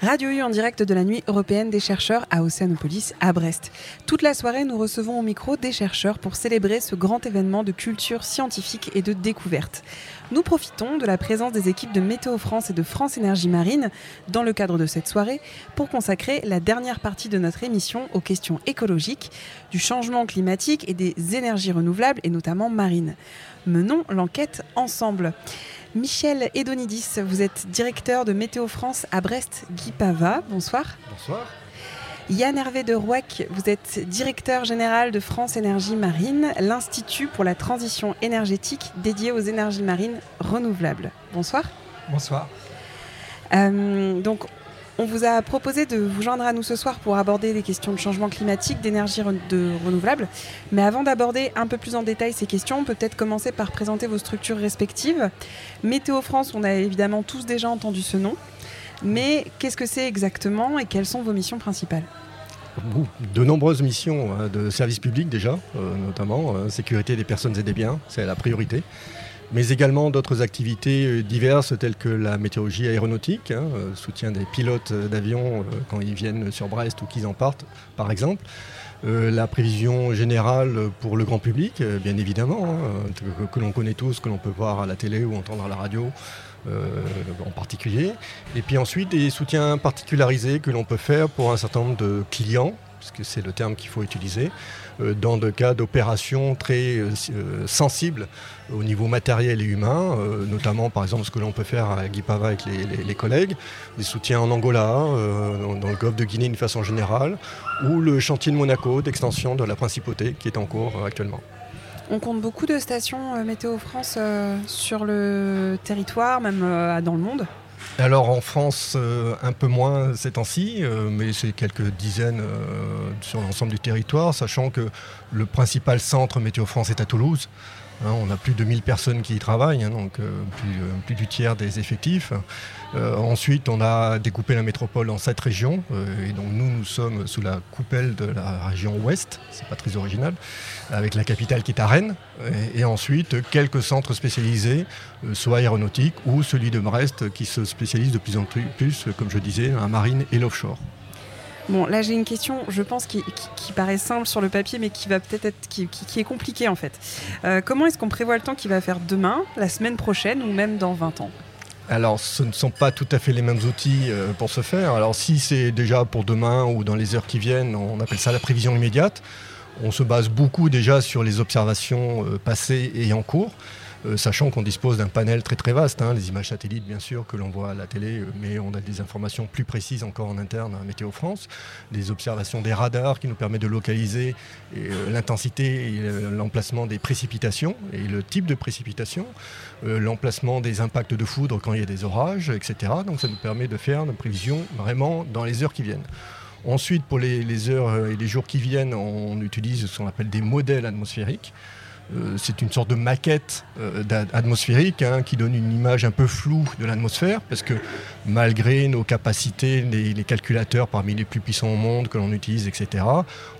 Radio U en direct de la nuit européenne des chercheurs à Océanopolis, à Brest. Toute la soirée, nous recevons au micro des chercheurs pour célébrer ce grand événement de culture scientifique et de découverte. Nous profitons de la présence des équipes de Météo France et de France Énergie Marine dans le cadre de cette soirée pour consacrer la dernière partie de notre émission aux questions écologiques, du changement climatique et des énergies renouvelables et notamment marines. Menons l'enquête ensemble. Michel Edonidis, vous êtes directeur de Météo France à Brest, Guy Pava. Bonsoir. Bonsoir. Yann Hervé de Rouac, vous êtes directeur général de France Énergie Marine, l'Institut pour la transition énergétique dédié aux énergies marines renouvelables. Bonsoir. Bonsoir. Euh, donc, on vous a proposé de vous joindre à nous ce soir pour aborder les questions de changement climatique, d'énergie renouvelable. Mais avant d'aborder un peu plus en détail ces questions, on peut peut-être commencer par présenter vos structures respectives. Météo France, on a évidemment tous déjà entendu ce nom. Mais qu'est-ce que c'est exactement et quelles sont vos missions principales? De nombreuses missions hein, de service public déjà, euh, notamment euh, sécurité des personnes et des biens, c'est la priorité mais également d'autres activités euh, diverses telles que la météorologie aéronautique, hein, euh, soutien des pilotes euh, quand ils viennent sur Brest ou qu'ils en partent, par exemple. la prévision générale pour le grand public, bien évidemment, hein, que, l'on connaît tous, que l'on peut voir à la télé ou entendre à la radio en particulier. Et puis ensuite des soutiens particularisés que l'on peut faire pour un certain nombre de clients, parce que c'est le terme qu'il faut utiliser, dans des cas d'opérations très euh, euh, sensibles au niveau matériel et humain, notamment par exemple ce que l'on peut faire à Guipava avec les, collègues, des soutiens en Angola, dans, le golfe de Guinée d'une façon générale, ou le chantier de Monaco d'extension de la principauté qui est en cours actuellement. On compte beaucoup de stations Météo France sur le territoire, même dans le monde alors en France, euh, un peu moins ces temps-ci, euh, mais c'est quelques dizaines euh, sur l'ensemble du territoire, sachant que le principal centre Météo France est à Toulouse. Hein, on a plus de 1000 personnes qui y travaillent, hein, donc plus, du tiers des effectifs. Ensuite, on a découpé la métropole en sept régions, et donc nous, nous sommes sous la coupelle de la région ouest, c'est pas très original avec la capitale qui est à Rennes, et, ensuite quelques centres spécialisés, euh, soit aéronautiques ou celui de Brest qui se spécialise de plus en plus, comme je disais, en marine et l'offshore. Bon, là j'ai une question, je pense, qui, paraît simple sur le papier, mais qui va peut-être être, qui, est compliquée en fait. Euh, comment est-ce qu'on prévoit le temps qu'il va faire demain, la semaine prochaine ou même dans 20 ans? Alors, ce ne sont pas tout à fait les mêmes outils euh, pour ce faire. Alors, si c'est déjà pour demain ou dans les heures qui viennent, on appelle ça la prévision immédiate. On se base beaucoup déjà sur les observations euh, passées et en cours. Euh, sachant qu'on dispose d'un panel très vaste, hein, les images satellites bien sûr que l'on voit à la télé, euh, mais on a des informations plus précises encore en interne à Météo France, des observations des radars qui nous permettent de localiser l'intensité et l'emplacement des précipitations et le type de précipitation, l'emplacement des impacts de foudre quand il y a des orages, etc. Donc ça nous permet de faire une prévision vraiment dans les heures qui viennent. Ensuite, pour les, heures et les jours qui viennent, on utilise ce qu'on appelle des modèles atmosphériques. Euh, c'est une sorte de maquette euh, atmosphérique hein, qui donne une image un peu floue de l'atmosphère parce que malgré nos capacités, les, calculateurs parmi les plus puissants au monde que l'on utilise, etc.,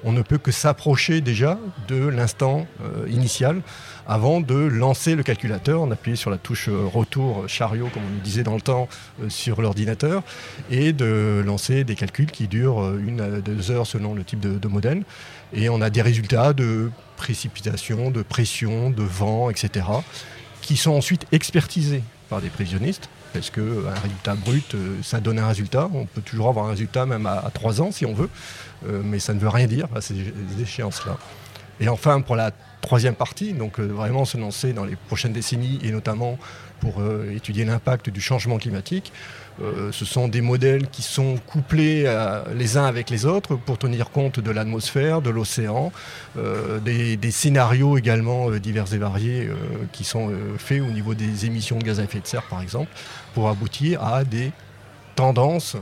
on ne peut que s'approcher déjà de l'instant euh, initial avant de lancer le calculateur, on appuyait sur la touche retour chariot, comme on le disait dans le temps, sur l'ordinateur, et de lancer des calculs qui durent une à deux heures selon le type de modèle. Et on a des résultats de précipitation, de pression, de vent, etc., qui sont ensuite expertisés par des prévisionnistes, parce qu'un résultat brut, euh, ça donne un résultat. On peut toujours avoir un résultat même à, trois ans si on veut, euh, mais ça ne veut rien dire à ces échéances-là. Et enfin, pour la troisième partie, donc euh, vraiment se lancer dans les prochaines décennies et notamment pour étudier l'impact du changement climatique, euh, ce sont des modèles qui sont couplés euh, les uns avec les autres pour tenir compte de l'atmosphère, de l'océan, euh, des, scénarios également divers et variés qui sont faits au niveau des émissions de gaz à effet de serre par exemple, pour aboutir à des tendances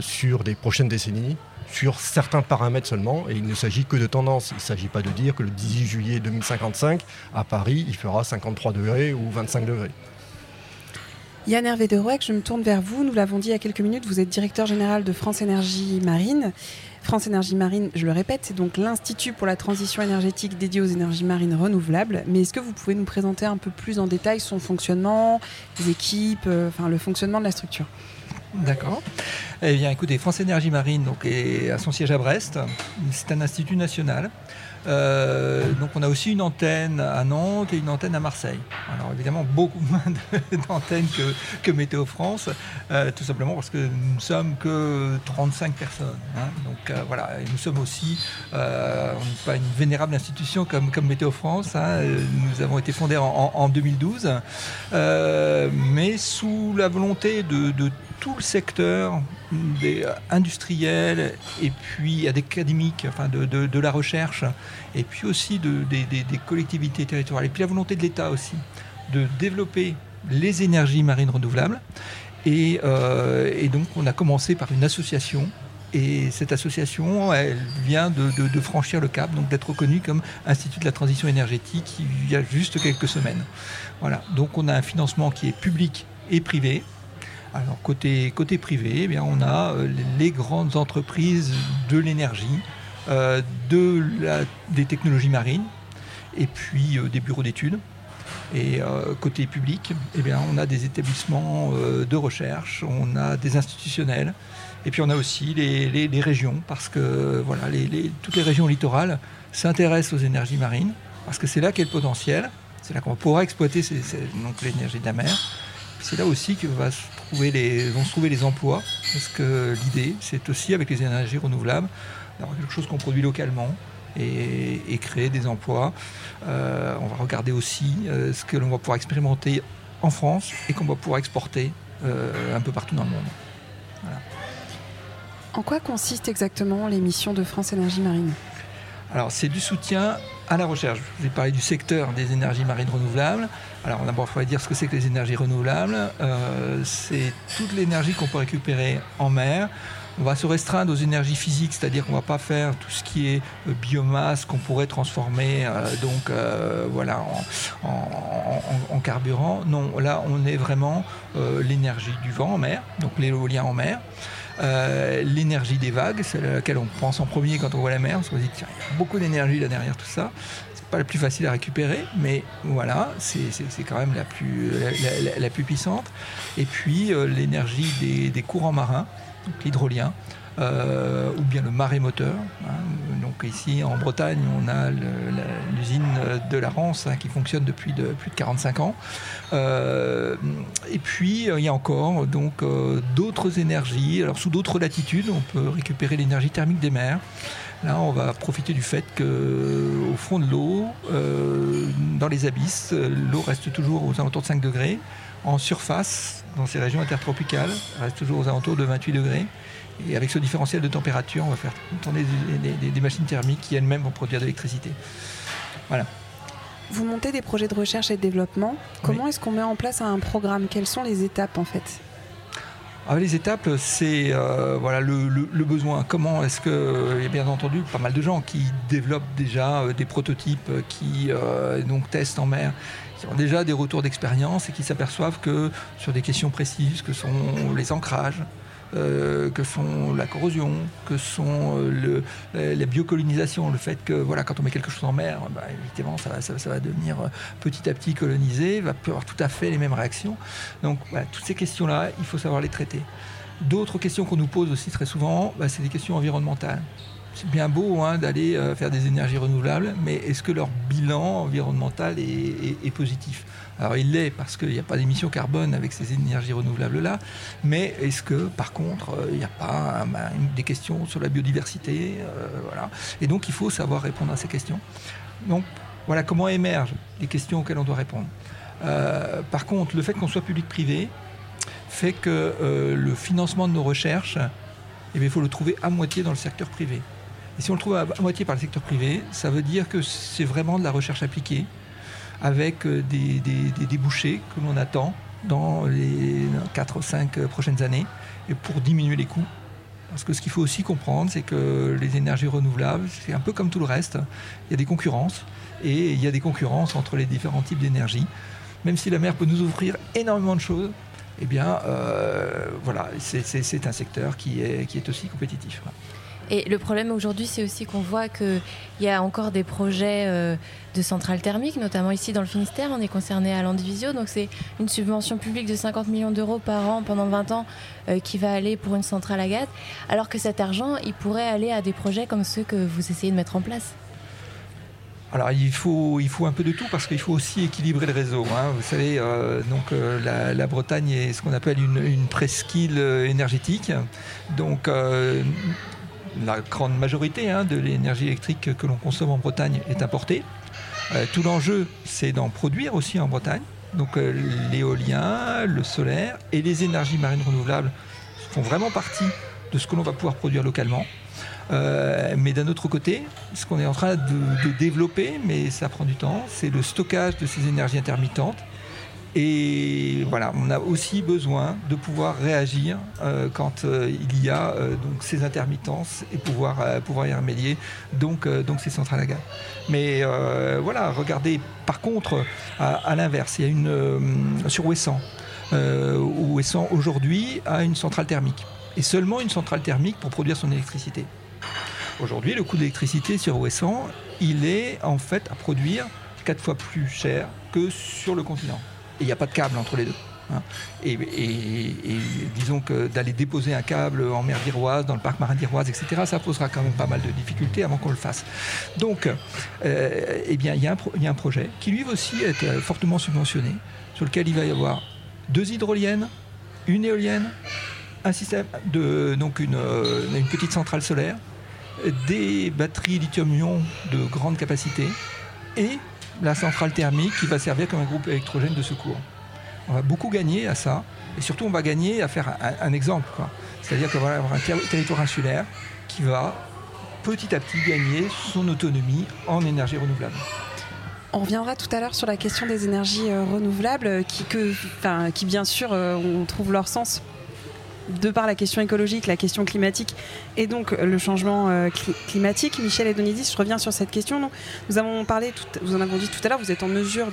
sur des prochaines décennies sur certains paramètres seulement, et il ne s'agit que de tendances. Il ne s'agit pas de dire que le 18 juillet 2055, à Paris, il fera 53 degrés ou 25 degrés. Yann Hervé de Rouec, je me tourne vers vous. Nous l'avons dit il y a quelques minutes, vous êtes directeur général de France Énergie Marine. France Énergie Marine, je le répète, c'est donc l'Institut pour la transition énergétique dédié aux énergies marines renouvelables. Mais est-ce que vous pouvez nous présenter un peu plus en détail son fonctionnement, les équipes, euh, enfin le fonctionnement de la structure? D'accord. Eh bien, écoutez, France Énergie Marine est à son siège à Brest. C'est un institut national. Euh, donc on a aussi une antenne à Nantes et une antenne à Marseille. Alors évidemment beaucoup moins d'antennes que, Météo France, euh, tout simplement parce que nous ne sommes que 35 personnes. Hein. Donc euh, voilà, et nous sommes aussi, pas une vénérable institution comme, comme Météo France. Hein. Nous avons été fondés en, 2012, mais sous la volonté de tout le secteur des industriels et puis académiques, enfin de, de, la recherche, et puis aussi de, des, collectivités territoriales, et puis la volonté de l'État aussi de développer les énergies marines renouvelables. Et, euh, et, donc on a commencé par une association. Et cette association, elle vient de, franchir le cap, donc d'être reconnue comme Institut de la transition énergétique il y a juste quelques semaines. Voilà. Donc on a un financement qui est public et privé, alors côté, privé, eh on a euh, les grandes entreprises de l'énergie, euh, de des technologies marines, et puis euh, des bureaux d'études. Et côté public, eh bien, on a des établissements de recherche, on a des institutionnels, et puis on a aussi les, régions, parce que voilà, toutes les régions littorales s'intéressent aux énergies marines, parce que c'est là qu'est le potentiel, c'est là qu'on pourra exploiter l'énergie de la mer. C'est là aussi que va les, vont se trouver les emplois, parce que l'idée, c'est aussi avec les énergies renouvelables, d'avoir quelque chose qu'on produit localement et, créer des emplois. Euh, on va regarder aussi euh, ce que l'on va pouvoir expérimenter en France et qu'on va pouvoir exporter euh, un peu partout dans le monde. En quoi consiste exactement les missions de France Énergie Marine? Alors, c'est du soutien à la recherche. Je vais parler du secteur des énergies marines renouvelables. Alors, d'abord, il faudrait dire ce que c'est que les énergies renouvelables. Euh, c'est toute l'énergie qu'on peut récupérer en mer. On va se restreindre aux énergies physiques, c'est-à-dire qu'on ne va pas faire tout ce qui est euh, biomasse qu'on pourrait transformer euh, donc voilà en, carburant. Non, là on est vraiment l'énergie du vent en mer, donc l'éolien en mer. Euh, l'énergie des vagues, c'est à laquelle on pense en premier quand on voit la mer, qu'on se dit qu'il y a beaucoup d'énergie là derrière tout ça. C'est pas la plus facile à récupérer, mais voilà, c'est quand même la plus, la, plus puissante. Et puis euh, l'énergie des, des, courants marins, l'hydrolien, euh, ou bien le marémoteur. Hein. Donc ici en Bretagne, on a l'usine de la Rance hein, qui fonctionne depuis de, plus de 45 ans. Euh, et puis euh, il y a encore donc d'autres énergies. Alors sous d'autres latitudes, on peut récupérer l'énergie thermique des mers. Là, on va profiter du fait qu'au fond de l'eau, dans les abysses, l'eau reste toujours aux alentours de 5 degrés. En surface, dans ces régions intertropicales, reste toujours aux alentours de 28 degrés. Et avec ce différentiel de température, on va faire tourner des, machines thermiques qui elles-mêmes vont produire de l'électricité. Voilà. Vous montez des projets de recherche et de développement. Comment est-ce qu'on met en place un programme? Quelles sont les étapes en fait? Ah, les étapes, c'est euh, voilà, le, besoin. Comment est-ce que, il y a bien entendu pas mal de gens qui développent déjà euh, des prototypes, qui euh, donc testent en mer, qui ont déjà des retours d'expérience et qui s'aperçoivent que sur des questions précises, que sont les ancrages, euh, que sont la corrosion, que sont euh, le, la biocolonisation, le fait que voilà, quand on met quelque chose en mer, bah, évidemment, ça va, ça, va, devenir euh, petit à petit colonisé, va avoir tout à fait les mêmes réactions. Donc toutes ces questions-là, il faut savoir les traiter. D'autres questions qu'on nous pose aussi très souvent, bah, c'est des questions environnementales c'est bien beau hein, d'aller faire des énergies renouvelables, mais est-ce que leur bilan environnemental est positif? Alors il l'est parce qu'il n'y a pas d'émissions carbone avec ces énergies renouvelables-là, mais est-ce que par contre euh, il n'y a pas des questions sur la biodiversité euh, voilà. Et donc il faut savoir répondre à ces questions. Donc voilà comment émergent les questions auxquelles on doit répondre. Euh, par contre, le fait qu'on soit public-privé fait que le financement de nos recherches, eh il faut le trouver à moitié dans le secteur privé. Et si on le trouve à moitié par le secteur privé, ça veut dire que c'est vraiment de la recherche appliquée avec euh, des, débouchés que l'on attend dans les 4 ou 5 prochaines années et pour diminuer les coûts. Parce que ce qu'il faut aussi comprendre, c'est que les énergies renouvelables, c'est un peu comme tout le reste. Il y a des concurrences et il y a des concurrences entre les différents types d'énergie. Même si la mer peut nous offrir énormément de choses, eh bien, euh, c'est un secteur qui est, qui est aussi compétitif. Et le problème aujourd'hui, c'est aussi qu'on voit qu'il y a encore des projets euh, de centrales thermiques, notamment ici dans le Finistère. On est concerné à Landivisio, donc c'est une subvention publique de 50 millions d'euros par an pendant 20 ans euh, qui va aller pour une centrale à gaz, alors que cet argent, il pourrait aller à des projets comme ceux que vous essayez de mettre en place. Alors il faut, il faut un peu de tout parce qu'il faut aussi équilibrer le réseau. Hein. Vous savez, euh, donc la, Bretagne est ce qu'on appelle une, presqu'île énergétique. Donc la grande majorité hein, de l'énergie électrique que l'on consomme en Bretagne est importée. Euh, tout l'enjeu, c'est d'en produire aussi en Bretagne. Donc euh, l'éolien, le solaire et les énergies marines renouvelables font vraiment partie de ce que l'on va pouvoir produire localement. Euh, mais d'un autre côté, ce qu'on est en train de, développer, mais ça prend du temps, c'est le stockage de ces énergies intermittentes et voilà, on a aussi besoin de pouvoir réagir euh, quand euh, il y a euh, donc ces intermittences et pouvoir, pouvoir y remédier, donc, donc ces centrales à gaz. Mais voilà, regardez par contre à, l'inverse, il y a une sur Ouessant, où Ouessant aujourd'hui a une centrale thermique et seulement une centrale thermique pour produire son électricité. Aujourd'hui, le coût d'électricité sur Ouessant, il est en fait à produire quatre fois plus cher que sur le continent il n'y a pas de câble entre les deux. Hein. Et, disons que d'aller déposer un câble en mer d'Iroise, dans le parc marin d'Iroise, etc., ça posera quand même pas mal de difficultés avant qu'on le fasse. Donc, euh, eh bien, il y, a un projet qui lui aussi est euh, fortement subventionné, sur lequel il va y avoir deux hydroliennes, une éolienne, un système de donc une, euh, une petite centrale solaire, des batteries lithium-ion de grande capacité et la centrale thermique qui va servir comme un groupe électrogène de secours. On va beaucoup gagner à ça, et surtout on va gagner à faire un, exemple. C'est-à-dire qu'on va avoir un territoire insulaire qui va petit à petit gagner son autonomie en énergie renouvelable. On reviendra tout à l'heure sur la question des énergies euh, renouvelables qui, que, qui bien sûr, euh, on trouve leur sens de par la question écologique, la question climatique et donc le changement euh, climatique. Michel et Donidis, je reviens sur cette question. nous avons parlé, vous en avez dit tout à l'heure, vous êtes en mesure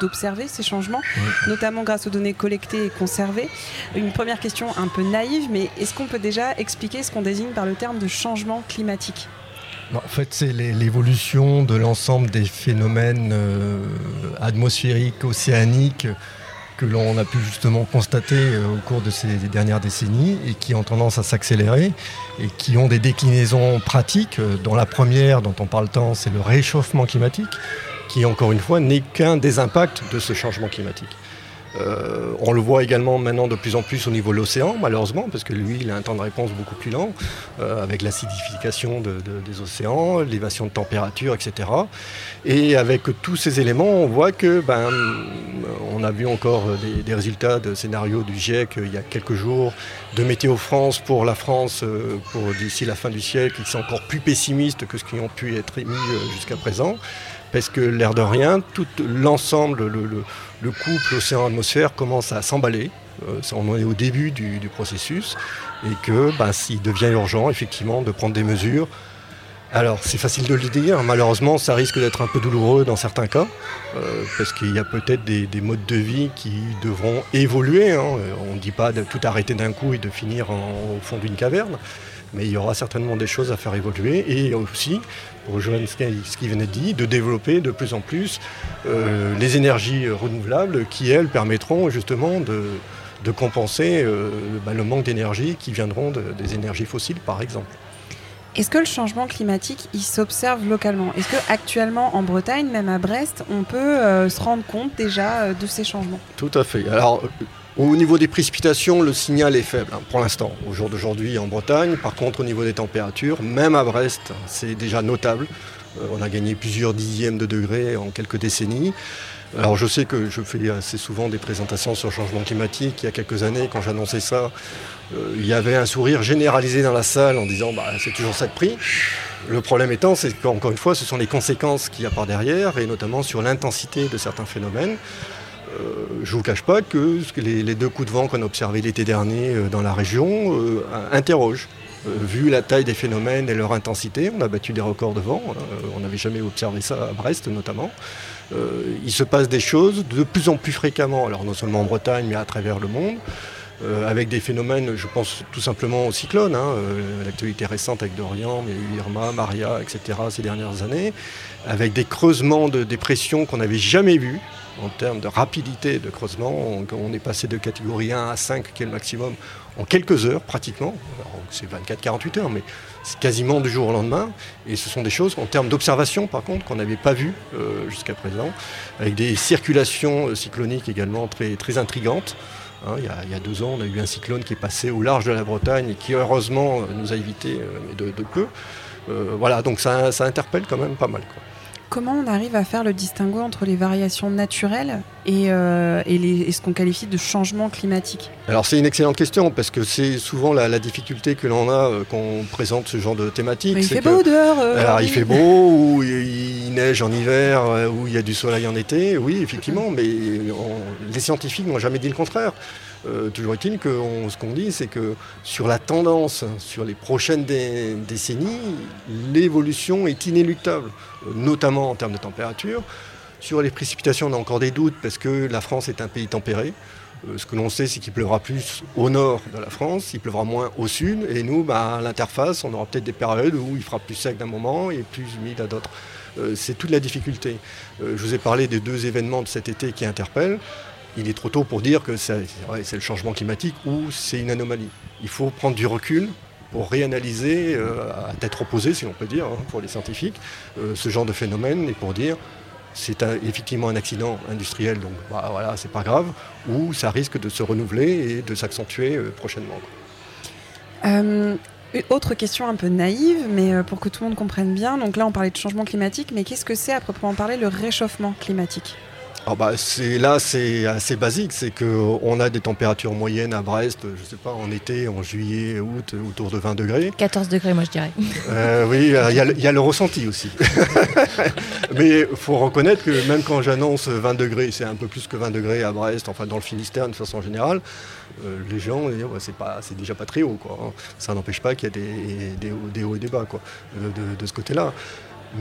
d'observer ces changements, notamment grâce aux données collectées et conservées. Une première question un peu naïve, mais est-ce qu'on peut déjà expliquer ce qu'on désigne par le terme de changement climatique? En fait, c'est l'évolution de l'ensemble des phénomènes euh, atmosphériques, océaniques, que l'on a pu justement constater euh, au cours de ces dernières décennies et qui ont tendance à s'accélérer et qui ont des déclinaisons pratiques. Euh, dont la première, dont on parle tant, c'est le réchauffement climatique, qui encore une fois n'est qu'un des impacts de ce changement climatique. Euh, on le voit également maintenant de plus en plus au niveau de l'océan, malheureusement, parce que lui, il a un temps de réponse beaucoup plus lent, euh, avec l'acidification des océans, l'élévation de température, etc. Et avec tous ces éléments, on voit que, ben, on a vu encore des, résultats de scénarios du GIEC il y a quelques jours, de Météo France pour la France, euh, pour d'ici la fin du siècle, qui sont encore plus pessimistes que ce qui ont pu être émis jusqu'à présent parce que l'air de rien, tout l'ensemble, le, couple océan-atmosphère commence à s'emballer. Euh, on est au début du, processus et que bah, devient urgent effectivement de prendre des mesures. Alors c'est facile de le dire, malheureusement ça risque d'être un peu douloureux dans certains cas, euh, parce qu'il y a peut-être des, modes de vie qui devront évoluer. Hein. On ne dit pas de tout arrêter d'un coup et de finir au fond d'une caverne, mais il y aura certainement des choses à faire évoluer et aussi, pour rejoindre ce qui venait de dire, de développer de plus en plus euh, les énergies renouvelables qui, elles, permettront justement de, compenser euh, bah, le manque d'énergie qui viendront des énergies fossiles, par exemple. Est-ce que le changement climatique, il s'observe localement? Est-ce qu'actuellement en Bretagne, même à Brest, on peut euh, se rendre compte déjà de ces changements? Tout à fait. Alors, au niveau des précipitations, le signal est faible hein, pour l'instant, au jour d'aujourd'hui en Bretagne. Par contre, au niveau des températures, même à Brest, c'est déjà notable. Euh, on a gagné plusieurs dixièmes de degrés en quelques décennies. Alors je sais que je fais assez souvent des présentations sur le changement climatique. Il y a quelques années, quand j'annonçais ça, euh, il y avait un sourire généralisé dans la salle en disant bah, c'est toujours ça de prix. Le problème étant, c'est qu'encore une fois, ce sont les conséquences qu'il y a par derrière, et notamment sur l'intensité de certains phénomènes. Euh, je ne vous cache pas que les, deux coups de vent qu'on a observés l'été dernier euh, dans la région euh, interrogent. vu la taille des phénomènes et leur intensité, on a battu des records de vent, on n'avait jamais observé ça à Brest notamment. il se passe des choses de plus en plus fréquemment, alors non seulement en Bretagne mais à travers le monde. Avec des phénomènes, je pense tout simplement aux cyclones, hein, l'actualité récente avec Dorian, Irma, Maria, etc. ces dernières années, avec des creusements de dépression qu'on n'avait jamais vus en termes de rapidité de creusement. On, est passé de catégorie 1 à 5, qui est le maximum, en quelques heures pratiquement. C'est 24-48 heures, mais c'est quasiment du jour au lendemain. Et ce sont des choses en termes d'observation, par contre, qu'on n'avait pas vues euh, jusqu'à présent, avec des circulations euh, cycloniques également très, très intrigantes. Hein, il, y a, deux ans, on a eu un cyclone qui est passé au large de la Bretagne et qui heureusement nous a évité de, peu. Euh, voilà, donc ça, interpelle quand même pas mal. Comment on arrive à faire le distinguo entre les variations naturelles et, euh, ce qu'on qualifie de changement climatique Alors c'est une excellente question parce que c'est souvent la, difficulté que l'on a euh, quand on présente ce genre de thématique. il fait beau dehors. Euh, alors il fait beau, ou il, neige en hiver, ou il y a du soleil en été, oui effectivement, mais les scientifiques n'ont jamais dit le contraire. Euh, toujours est-il que ce qu'on dit, c'est que sur la tendance, sur les prochaines décennies, l'évolution est inéluctable, notamment en termes de température. Sur les précipitations, on a encore des doutes parce que la France est un pays tempéré. Euh, ce que l'on sait, c'est qu'il pleuvra plus au nord de la France, il pleuvra moins au sud, et nous, bah, à l'interface, on aura peut-être des périodes où il fera plus sec d'un moment et plus humide à d'autres. Euh, c'est toute la difficulté. je vous ai parlé des deux événements de cet été qui interpellent il est trop tôt pour dire que c'est le changement climatique ou c'est une anomalie. Il faut prendre du recul pour réanalyser euh, à tête reposée, si on peut dire, hein, pour les scientifiques, euh, ce genre de phénomène et pour dire c'est effectivement un accident industriel, donc bah, voilà, c'est pas grave, ou ça risque de se renouveler et de s'accentuer euh, prochainement. autre question un peu naïve, mais pour que tout le monde comprenne bien. Donc là, on parlait de changement climatique, mais qu'est-ce que c'est à proprement parler le réchauffement climatique? Ah bah, là, c'est assez basique. C'est qu'on a des températures moyennes à Brest, je sais pas, en été, en juillet, août, autour de 20 degrés. 14 degrés, moi, je dirais. Euh, oui, il y, a le ressenti aussi. Mais il faut reconnaître que même quand j'annonce 20 degrés, c'est un peu plus que 20 degrés à Brest, enfin dans le Finistère de façon générale, euh, les gens disent c'est déjà pas très haut. Quoi, hein. Ça n'empêche pas qu'il y a des, hauts et des bas quoi, de ce côté-là.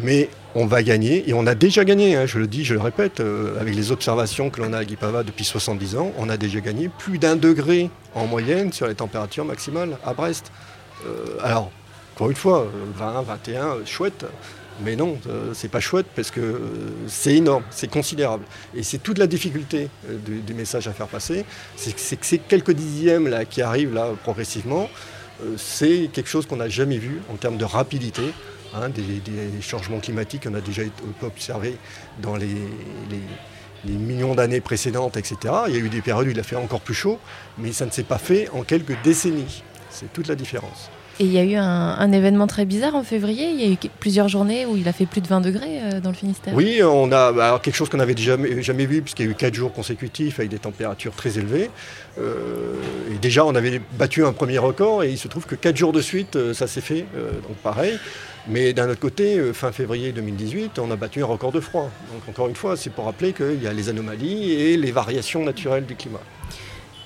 Mais on va gagner, et on a déjà gagné, hein, je le dis, je le répète, euh, avec les observations que l'on a à Guipava depuis 70 ans, on a déjà gagné plus d'un degré en moyenne sur les températures maximales à Brest. Euh, alors, encore une fois, 20, 21, chouette, mais non, euh, c'est pas chouette parce que c'est énorme, c'est considérable. Et c'est toute la difficulté du, message à faire passer, c'est que ces quelques dixièmes qui arrivent là progressivement, c'est quelque chose qu'on n'a jamais vu en termes de rapidité. Hein, des, changements climatiques qu'on a déjà observés dans les, millions d'années précédentes, etc. Il y a eu des périodes où il a fait encore plus chaud, mais ça ne s'est pas fait en quelques décennies. C'est toute la différence. Et il y a eu un, événement très bizarre en février. Il y a eu plusieurs journées où il a fait plus de 20 degrés euh, dans le Finistère. Oui, on a bah, quelque chose qu'on n'avait jamais, vu, puisqu'il y a eu 4 jours consécutifs avec des températures très élevées. Euh, et déjà, on avait battu un premier record, et il se trouve que 4 jours de suite, euh, ça s'est fait. donc pareil. Mais d'un autre côté, fin février 2018, on a battu un record de froid. Donc encore une fois, c'est pour rappeler qu'il y a les anomalies et les variations naturelles du climat.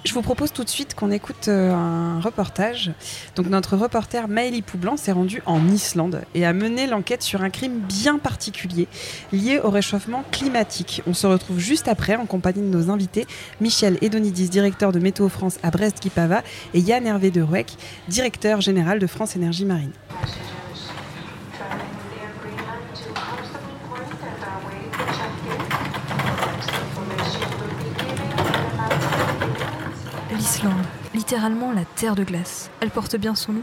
Je vous propose tout de suite qu'on écoute euh, un reportage. Donc notre reporter Maëlie Poublan s'est rendu en Islande et a mené l'enquête sur un crime bien particulier lié au réchauffement climatique. On se retrouve juste après en compagnie de nos invités Michel Edonidis, directeur de Météo France à Brest-Guipava et Yann Hervé de Rouec, directeur général de France Énergie Marine. L'Islande, littéralement la terre de glace. Elle porte bien son nom.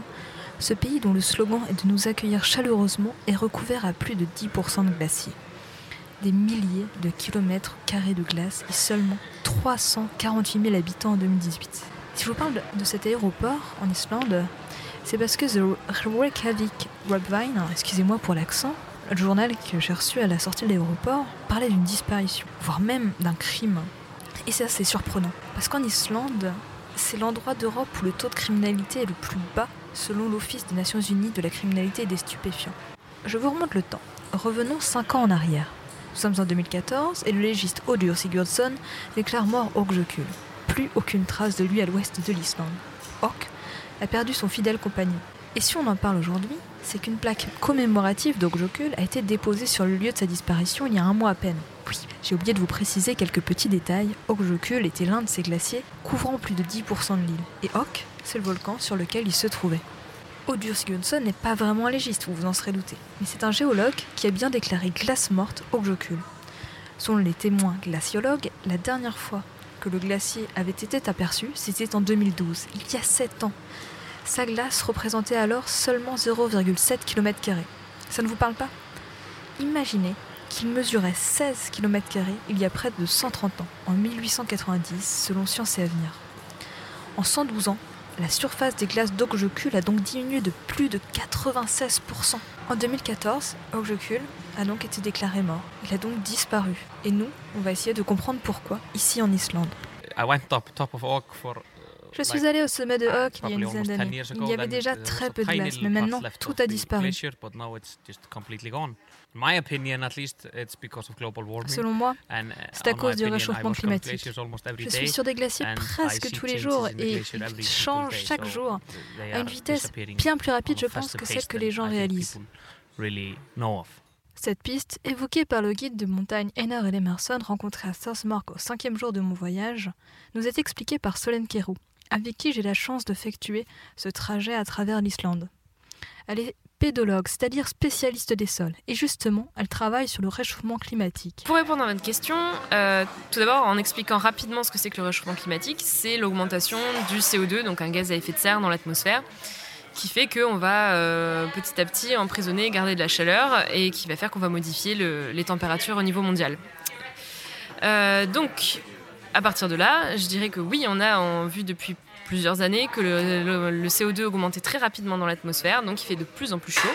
Ce pays dont le slogan est de nous accueillir chaleureusement est recouvert à plus de 10% de glaciers. Des milliers de kilomètres carrés de glace et seulement 348 000 habitants en 2018. Si je vous parle de cet aéroport en Islande, c'est parce que The Reykjavik Grapevine, excusez-moi pour l'accent, le journal que j'ai reçu à la sortie de l'aéroport, parlait d'une disparition, voire même d'un crime. Et c'est assez surprenant, parce qu'en Islande, c'est l'endroit d'Europe où le taux de criminalité est le plus bas selon l'Office des Nations Unies de la criminalité et des stupéfiants. Je vous remonte le temps. Revenons 5 ans en arrière. Nous sommes en 2014 et le légiste Odur Sigurdsson déclare mort Orkjökull. Plus aucune trace de lui à l'ouest de l'Islande. Ork a perdu son fidèle compagnon. Et si on en parle aujourd'hui, c'est qu'une plaque commémorative d'Ogjokul a été déposée sur le lieu de sa disparition il y a un mois à peine. Oui, j'ai oublié de vous préciser quelques petits détails. Ogjokul était l'un de ces glaciers couvrant plus de 10% de l'île. Et Ok, c'est le volcan sur lequel il se trouvait. Odur Sigurdsson n'est pas vraiment un légiste, vous vous en serez douté, mais c'est un géologue qui a bien déclaré glace morte Ogjokul. Selon les témoins glaciologues, la dernière fois que le glacier avait été aperçu, c'était en 2012, il y a 7 ans. Sa glace représentait alors seulement 0,7 km. Ça ne vous parle pas? Imaginez qu'il mesurait 16 km il y a près de 130 ans, en 1890, selon Science et Avenir. En 112 ans, la surface des glaces d'Ogjokul a donc diminué de plus de 96%. En 2014, Ogjokul a donc été déclaré mort. Il a donc disparu. Et nous, on va essayer de comprendre pourquoi, ici en Islande. Je suis allé au sommet de Hawk il y a une dizaine d'années. Il y avait déjà très peu de glace, mais maintenant tout a disparu. Selon moi, c'est à cause du réchauffement climatique. Je suis sur des glaciers presque tous les jours et ils changent chaque jour à une vitesse bien plus rapide, je pense, que celle que les gens réalisent. Cette piste, évoquée par le guide de montagne Einar Emerson rencontré à Southmark au cinquième jour de mon voyage, nous est expliquée par Solène Kérou, avec qui j'ai la chance d'effectuer ce trajet à travers l'Islande. Elle est pédologue, c'est-à-dire spécialiste des sols. Et justement, elle travaille sur le réchauffement climatique. Pour répondre à votre question, euh, tout d'abord en expliquant rapidement ce que c'est que le réchauffement climatique, c'est l'augmentation du CO2, donc un gaz à effet de serre dans l'atmosphère, qui fait qu'on va euh, petit à petit emprisonner, garder de la chaleur et qui va faire qu'on va modifier les températures au niveau mondial. Euh, donc, à partir de là, je dirais que oui, on a en vue depuis plusieurs années que le, CO2 augmentait très rapidement dans l'atmosphère, donc il fait de plus en plus chaud.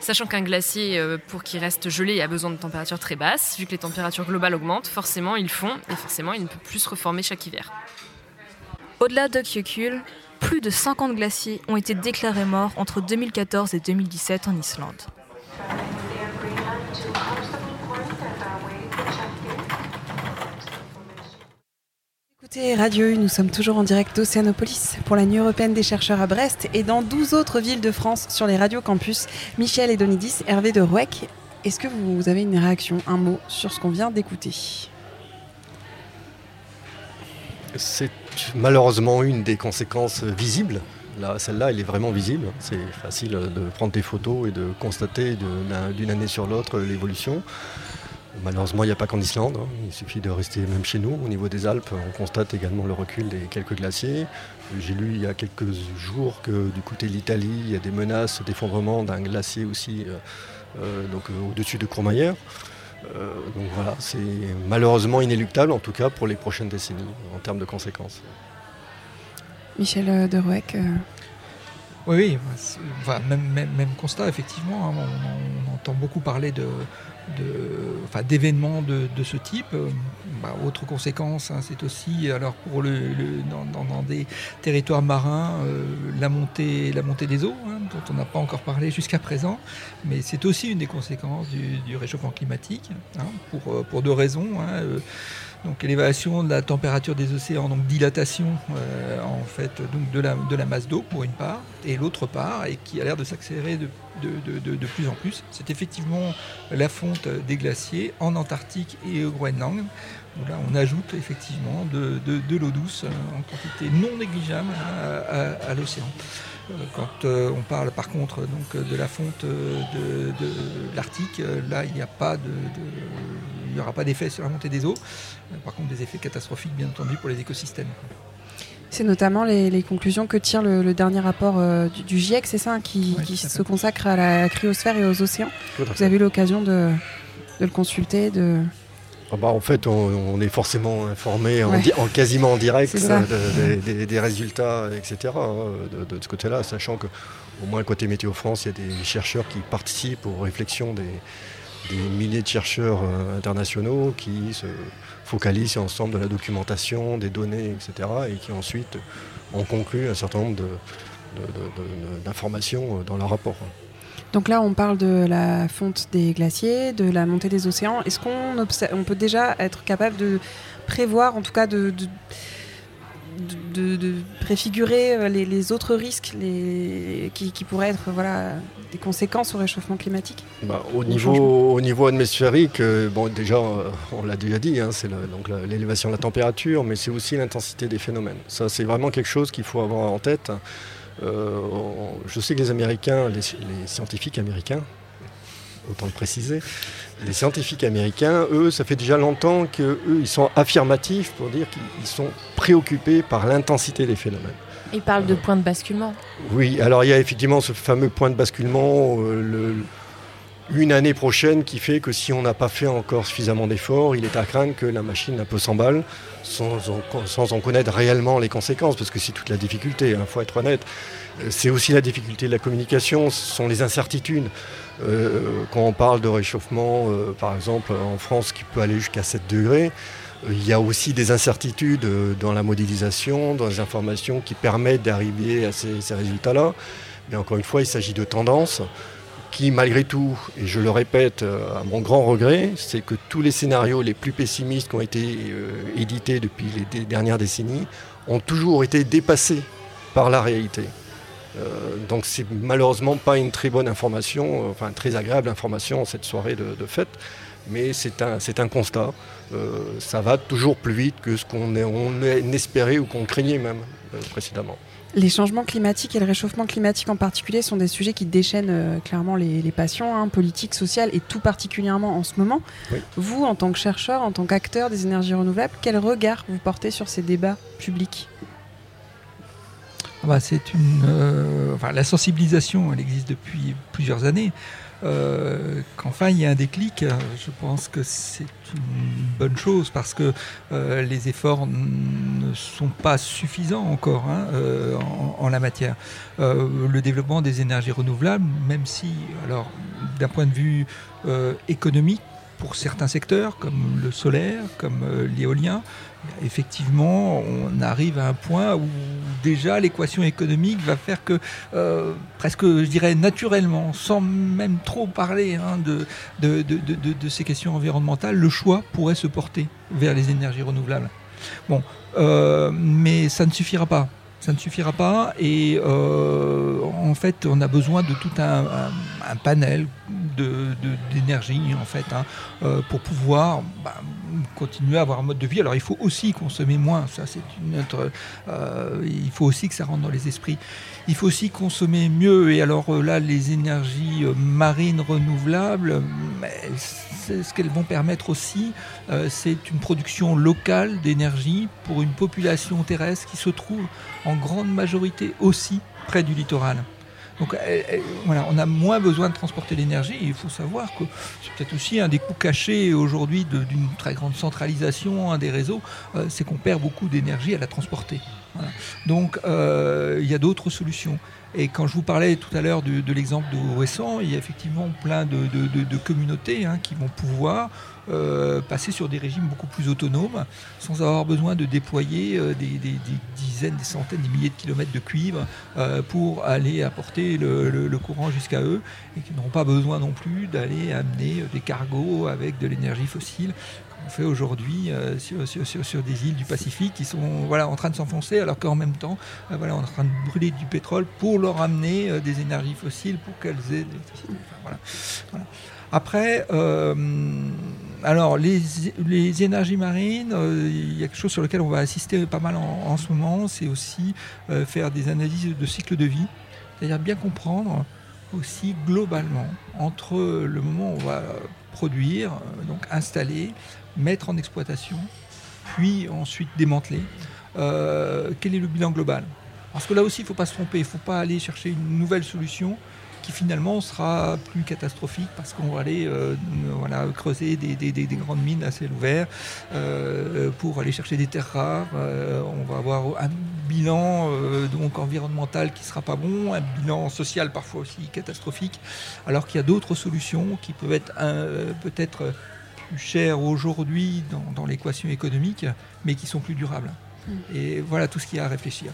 Sachant qu'un glacier, euh, pour qu'il reste gelé, a besoin de températures très basses. Vu que les températures globales augmentent, forcément ils fond et forcément il ne peut plus se reformer chaque hiver. Au-delà de Kyokul, plus de 50 glaciers ont été déclarés morts entre 2014 et 2017 en Islande. Écoutez Radio U, nous sommes toujours en direct d'Océanopolis pour la Nuit européenne des chercheurs à Brest et dans 12 autres villes de France sur les radios campus. Michel et Donidis, Hervé de Rouec, est-ce que vous avez une réaction, un mot sur ce qu'on vient d'écouter? C'est malheureusement une des conséquences visibles. Là, celle-là, elle est vraiment visible. C'est facile de prendre des photos et de constater d'une année sur l'autre l'évolution. Malheureusement, il n'y a pas qu'en Islande. Hein. Il suffit de rester même chez nous. Au niveau des Alpes, on constate également le recul des quelques glaciers. J'ai lu il y a quelques jours que du côté de l'Italie, il y a des menaces d'effondrement d'un glacier aussi euh, euh, donc, euh, au-dessus de Courmayeur. donc voilà, c'est malheureusement inéluctable, en tout cas pour les prochaines décennies, en termes de conséquences. Michel Derouec. Oui, oui même, constat, effectivement. Hein. on, entend beaucoup parler de, d'événements de, ce type. Euh, bah, autre conséquence, hein, c'est aussi, alors pour le, dans, des territoires marins, euh, la, montée, la montée des eaux, hein, dont on n'a pas encore parlé jusqu'à présent, mais c'est aussi une des conséquences du, réchauffement climatique, hein, pour, euh, pour, deux raisons. Donc l'élévation de la température des océans, donc dilatation en fait donc de la, de la masse d'eau pour une part, et l'autre part, et qui a l'air de s'accélérer de de, plus en plus. C'est effectivement la fonte des glaciers en Antarctique et au Groenland. Où là, on ajoute effectivement de, l'eau douce en quantité non négligeable à, l'océan. Euh, quand euh, on parle par contre donc, de la fonte de, l'Arctique, là il n'y a pas de, il n'y aura pas d'effet sur la montée des eaux. Par contre des effets catastrophiques bien entendu pour les écosystèmes. C'est notamment les, conclusions que tire le, dernier rapport euh, du, GIEC, c'est ça, qui, se consacre à la cryosphère et aux océans. Vous avez eu l'occasion de, le consulter de... Ah bah, en fait, on, est forcément informé en, quasiment en direct euh, des, résultats, etc. Hein, de, ce côté-là, sachant que au moins côté Météo France, il y a des chercheurs qui participent aux réflexions des, milliers de chercheurs euh, internationaux qui se focalisent sur l'ensemble de la documentation, des données, etc. et qui ensuite ont conclu un certain nombre d'informations dans leur rapport. Donc là, on parle de la fonte des glaciers, de la montée des océans. Est-ce qu'on on peut déjà être capable de prévoir, en tout cas de, de, préfigurer euh, les, autres risques les, qui, pourraient être voilà, des conséquences au réchauffement climatique? Bah, au, niveau, au niveau atmosphérique, euh, bon, déjà, on l'a déjà dit, hein, c'est l'élévation de la température, mais c'est aussi l'intensité des phénomènes. Ça, c'est vraiment quelque chose qu'il faut avoir en tête. Je sais que les Américains, les scientifiques américains, autant le préciser, les scientifiques américains, eux, ça fait déjà longtemps qu'eux, ils sont affirmatifs pour dire qu'ils sont préoccupés par l'intensité des phénomènes. Ils parlent de point de basculement. Oui, alors il y a effectivement ce fameux point de basculement, euh, une année prochaine qui fait que si on n'a pas fait encore suffisamment d'efforts, il est à craindre que la machine un peu s'emballe sans, en connaître réellement les conséquences, parce que c'est toute la difficulté, il hein, faut être honnête. Euh, c'est aussi la difficulté de la communication, ce sont les incertitudes. Euh, quand on parle de réchauffement, euh, par exemple en France qui peut aller jusqu'à 7 degrés, il y a aussi des incertitudes dans la modélisation, dans les informations qui permettent d'arriver à ces, résultats-là. Mais encore une fois, il s'agit de tendances qui, malgré tout, et je le répète à mon grand regret, c'est que tous les scénarios les plus pessimistes qui ont été édités depuis les dernières décennies ont toujours été dépassés par la réalité. Euh, donc c'est malheureusement pas une très bonne information, euh, enfin très agréable information cette soirée de, fête, mais c'est un, un, constat. Euh, ça va toujours plus vite que ce qu'on on espérait ou qu'on craignait même précédemment. Les changements climatiques et le réchauffement climatique en particulier sont des sujets qui déchaînent clairement les, passions hein, politiques, sociales et tout particulièrement en ce moment. Vous, en tant que chercheur, en tant qu'acteur des énergies renouvelables, quel regard vous portez sur ces débats publics? Ah bah, c'est une, euh, la sensibilisation, elle existe depuis plusieurs années. Euh, qu'enfin il y a un déclic, je pense que c'est une bonne chose parce que euh, les efforts ne sont pas suffisants encore hein, en, la matière. le développement des énergies renouvelables, même si, alors, d'un point de vue économique, pour certains secteurs, comme le solaire, comme l'éolien, effectivement, on arrive à un point où déjà l'équation économique va faire que, euh, presque, je dirais, naturellement, sans même trop parler hein, de, ces questions environnementales, le choix pourrait se porter vers les énergies renouvelables. Bon, euh, mais ça ne suffira pas ça ne suffira pas. Et euh, en fait, on a besoin de tout un, panel d'énergie, en fait, hein, pour pouvoir bah, continuer à avoir un mode de vie. Alors il faut aussi consommer moins, ça c'est une autre. Euh, il faut aussi que ça rentre dans les esprits. Il faut aussi consommer mieux. Et alors euh, là, les énergies euh, marines renouvelables, ce qu'elles vont permettre aussi, c'est une production locale d'énergie pour une population terrestre qui se trouve en grande majorité aussi près du littoral. Donc voilà, on a moins besoin de transporter l'énergie. Il faut savoir que c'est peut-être aussi un des coûts cachés aujourd'hui d'une très grande centralisation des réseaux, euh, c'est qu'on perd beaucoup d'énergie à la transporter. Donc euh, il y a d'autres solutions. Et quand je vous parlais tout à l'heure de, l'exemple de Ouessant, il y a effectivement plein de, communautés hein, qui vont pouvoir euh, passer sur des régimes beaucoup plus autonomes, sans avoir besoin de déployer euh, des, dizaines, des centaines, des milliers de kilomètres de cuivre euh, pour aller apporter le, courant jusqu'à eux, et qui n'auront pas besoin non plus d'aller amener des cargos avec de l'énergie fossile on fait aujourd'hui sur, des îles du Pacifique qui sont en train de s'enfoncer alors qu'en même temps voilà, on est en train de brûler du pétrole pour leur amener des énergies fossiles pour qu'elles aient des... voilà. Après, alors, les, énergies marines, euh, il y a quelque chose sur lequel on va assister pas mal en, ce moment, c'est aussi euh, faire des analyses de cycle de vie, c'est-à-dire bien comprendre aussi globalement entre le moment où on va produire, euh, donc installer, mettre en exploitation, puis ensuite démanteler, quel est le bilan global? Parce que là aussi, il ne faut pas se tromper, il ne faut pas aller chercher une nouvelle solution qui finalement sera plus catastrophique parce qu'on va aller euh, voilà, creuser des, grandes mines à ciel ouvert euh, pour aller chercher des terres rares. Euh, on va avoir un bilan donc environnemental qui sera pas bon, un bilan social parfois aussi catastrophique, alors qu'il y a d'autres solutions qui peuvent être peut-être plus chères aujourd'hui dans, dans l'équation économique, mais qui sont plus durables. Mm. Et voilà tout ce qu'il y a à réfléchir.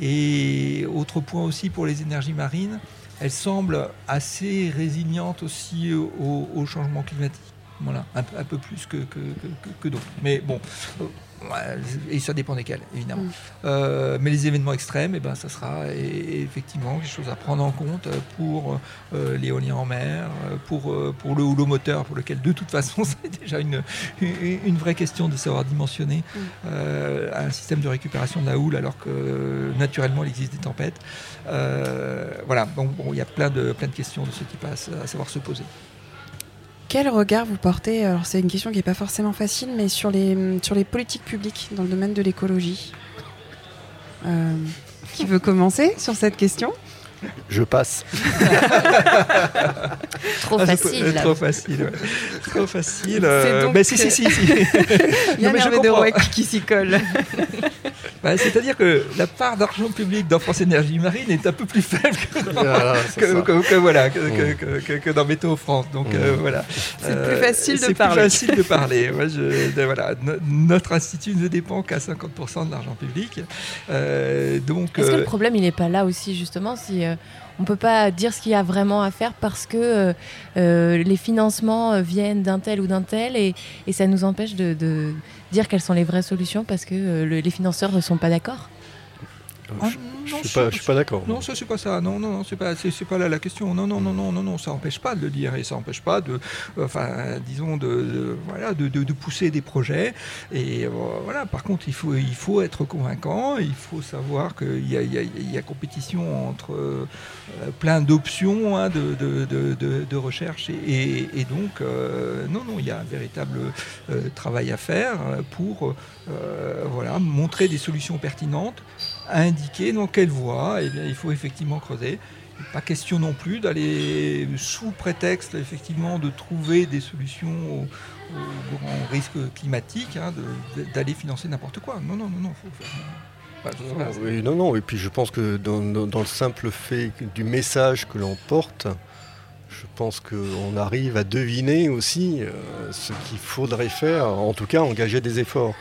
Et autre point aussi pour les énergies marines, elle semble assez résiliente aussi au, changement climatique. Voilà, un, peu plus que, que, d'autres. Mais bon, et ça dépend desquels, évidemment. Mm. Euh, mais les événements extrêmes, eh ben, ça sera effectivement quelque chose à prendre en compte pour euh, l'éolien en mer, pour, pour le houlomoteur, moteur, pour lequel de toute façon c'est déjà une, une, vraie question de savoir dimensionner mm. un système de récupération de la houle alors que naturellement il existe des tempêtes. voilà, donc bon, il y a plein de, plein de questions de ce qui passe à savoir se poser. Quel regard vous portez, alors c'est une question qui n'est pas forcément facile, mais sur les, sur les politiques publiques dans le domaine de l'écologie? Euh, Qui veut commencer sur cette question? Je passe. trop, facile, trop facile. Trop facile. Euh, mais si, si, si, si. Il y a un de qui s'y colle. Bah, c'est-à-dire que la part d'argent public dans France Énergie Marine est un peu plus faible que dans, que, voilà, que, dans Météo France. Donc euh, mmh. voilà. C'est plus facile de parler. C'est plus facile de parler. Moi, je, voilà, notre institut ne dépend qu'à 50% de l'argent public. Euh, donc. Est-ce que le problème il n'est pas là aussi justement si on ne peut pas dire ce qu'il y a vraiment à faire parce que euh, euh, les financements viennent d'un tel ou d'un tel et, ça nous empêche de, dire quelles sont les vraies solutions parce que euh, les financeurs ne sont pas d'accord. Ah, je ne suis pas, d'accord. Non, ça c'est pas ça. Non, non, c'est pas, c'est, pas là la question. Non, non, non, non, non, non, ça n'empêche pas de le dire et ça n'empêche pas de, enfin, disons de, voilà, de, de, pousser des projets. Et euh, voilà. Par contre, il faut, il faut être convaincant. Il faut savoir qu'il y a, il y a, compétition entre euh, plein d'options hein, de, de, recherche et, et, donc euh, non, non, il y a un véritable travail à faire pour voilà montrer des solutions pertinentes à indiquer dans quelle voie eh bien, il faut effectivement creuser. Pas question non plus d'aller sous prétexte effectivement de trouver des solutions aux, grands risques climatiques, hein, d'aller financer n'importe quoi. Non, non, non, non, faut faire. non, non, et puis je pense que dans, le simple fait du message que l'on porte, je pense qu'on arrive à deviner aussi euh, ce qu'il faudrait faire, en tout cas engager des efforts.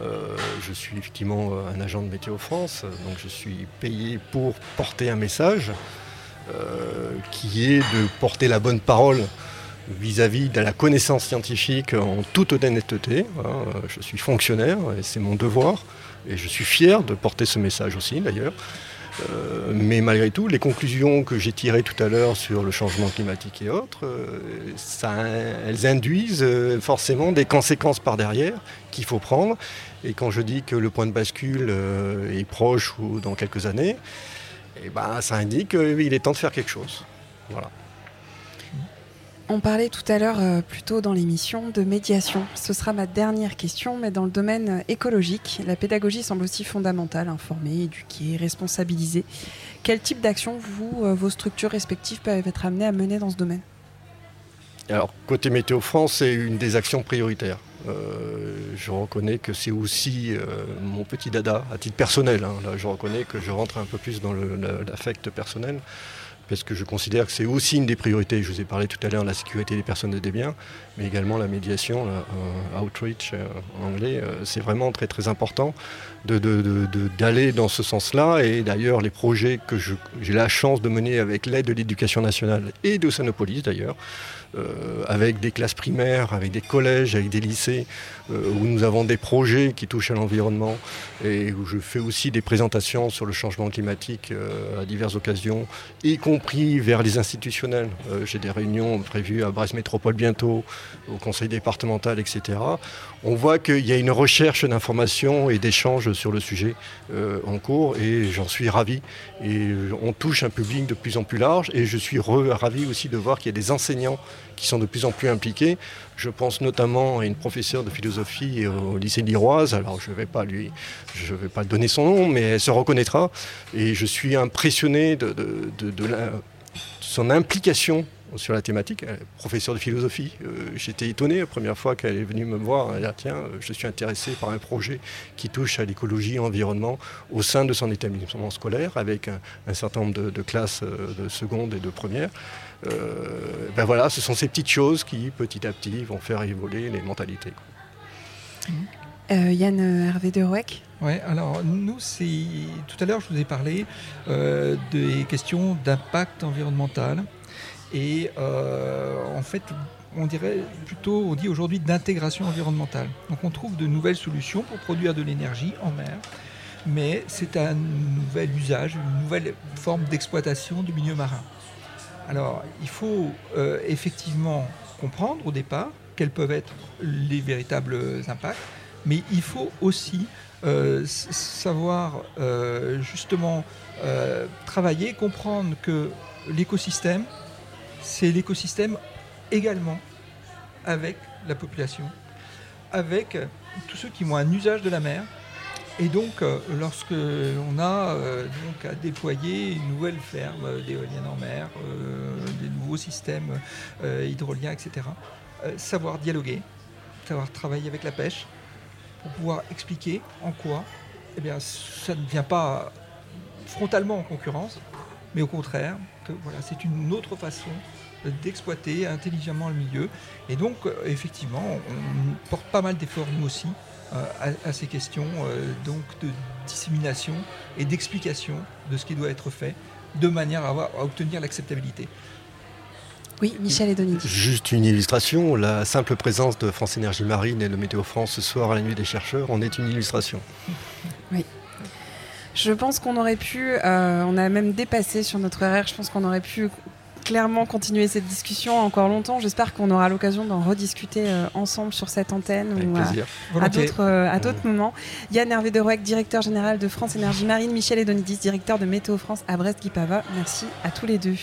Euh, je suis effectivement euh, un agent de Météo France, donc je suis payé pour porter un message euh, qui est de porter la bonne parole vis-à-vis de la connaissance scientifique en toute honnêteté. je suis fonctionnaire et c'est mon devoir et je suis fier de porter ce message aussi d'ailleurs. Euh, mais malgré tout, les conclusions que j'ai tirées tout à l'heure sur le changement climatique et autres, euh, elles induisent euh, forcément des conséquences par derrière qu'il faut prendre. Et quand je dis que le point de bascule est proche ou dans quelques années, eh ben, ça indique qu'il est temps de faire quelque chose. Voilà. On parlait tout à l'heure, euh, plutôt dans l'émission, de médiation. Ce sera ma dernière question, mais dans le domaine écologique, la pédagogie semble aussi fondamentale, informer, éduquer, responsabiliser. Quel type d'action vous, euh, vos structures respectives peuvent être amenées à mener dans ce domaine? Alors, côté Météo France, c'est une des actions prioritaires. Euh, je reconnais que c'est aussi mon petit dada à titre personnel. Hein. Là, je reconnais que je rentre un peu plus dans l'affect personnel parce que je considère que c'est aussi une des priorités. Je vous ai parlé tout à l'heure de la sécurité des personnes et des biens, mais également la médiation, euh, outreach euh, en anglais. Euh, c'est vraiment très très important d'aller dans ce sens-là. Et d'ailleurs, les projets que j'ai la chance de mener avec l'aide de l'éducation nationale et de Sanopolis d'ailleurs, euh, avec des classes primaires, avec des collèges, avec des lycées, euh, où nous avons des projets qui touchent à l'environnement et où je fais aussi des présentations sur le changement climatique euh, à diverses occasions, y compris vers les institutionnels. J'ai des réunions prévues à Brest Métropole bientôt, au conseil départemental, etc. On voit qu'il y a une recherche d'informations et d'échanges sur le sujet en cours et j'en suis ravi. Et on touche un public de plus en plus large et je suis ravi aussi de voir qu'il y a des enseignants qui sont de plus en plus impliqués. Je pense notamment à une professeure de philosophie au lycée l'Iroise. Alors je ne vais pas lui, je vais pas donner son nom, mais elle se reconnaîtra. Et je suis impressionné de, son implication sur la thématique, professeur de philosophie. Euh, j'étais étonné la première fois qu'elle est venue me voir. Elle a dit Tiens, euh, je suis intéressé par un projet qui touche à l'écologie et l'environnement au sein de son établissement scolaire, avec un, certain nombre de, de, classes euh, de seconde et de première. Euh, ben voilà, ce sont ces petites choses qui, petit à petit, vont faire évoluer les mentalités. Euh, Yann euh, Hervé de Rouec Oui, alors nous, c'est tout à l'heure, je vous ai parlé des questions d'impact environnemental. Et en fait, on dirait plutôt, on dit aujourd'hui d'intégration environnementale. Donc on trouve de nouvelles solutions pour produire de l'énergie en mer, mais c'est un nouvel usage, une nouvelle forme d'exploitation du milieu marin. Alors il faut euh, effectivement comprendre au départ quels peuvent être les véritables impacts, mais il faut aussi euh, savoir euh, justement travailler, comprendre que l'écosystème, c'est l'écosystème également avec la population, avec tous ceux qui ont un usage de la mer. Et donc, euh, lorsque on a euh, donc à déployer une nouvelle ferme d'éoliennes en mer, euh, des nouveaux systèmes hydroliens, etc., savoir dialoguer, savoir travailler avec la pêche, pour pouvoir expliquer en quoi eh bien, ça ne vient pas frontalement en concurrence, mais au contraire, que voilà, c'est une autre façon d'exploiter intelligemment le milieu. Et donc, euh, effectivement, on porte pas mal d'efforts, nous aussi, euh, à, ces questions euh, donc de dissémination et d'explication de ce qui doit être fait, de manière à, à obtenir l'acceptabilité. Oui, Michel Edoni. Juste une illustration, la simple présence de France Énergie Marine et de Météo France ce soir à la nuit des chercheurs en est une illustration. Oui. Je pense qu'on aurait pu, on a même dépassé sur notre horaire, je pense qu'on aurait pu clairement continuer cette discussion encore longtemps. J'espère qu'on aura l'occasion d'en rediscuter euh, ensemble sur cette antenne ou à, d'autres euh, à d'autres moments. Yann Hervé de Rouec, directeur général de France Énergie Marine, Michel Edonidis, directeur de Météo France à Brest-Guipava. Merci à tous les deux.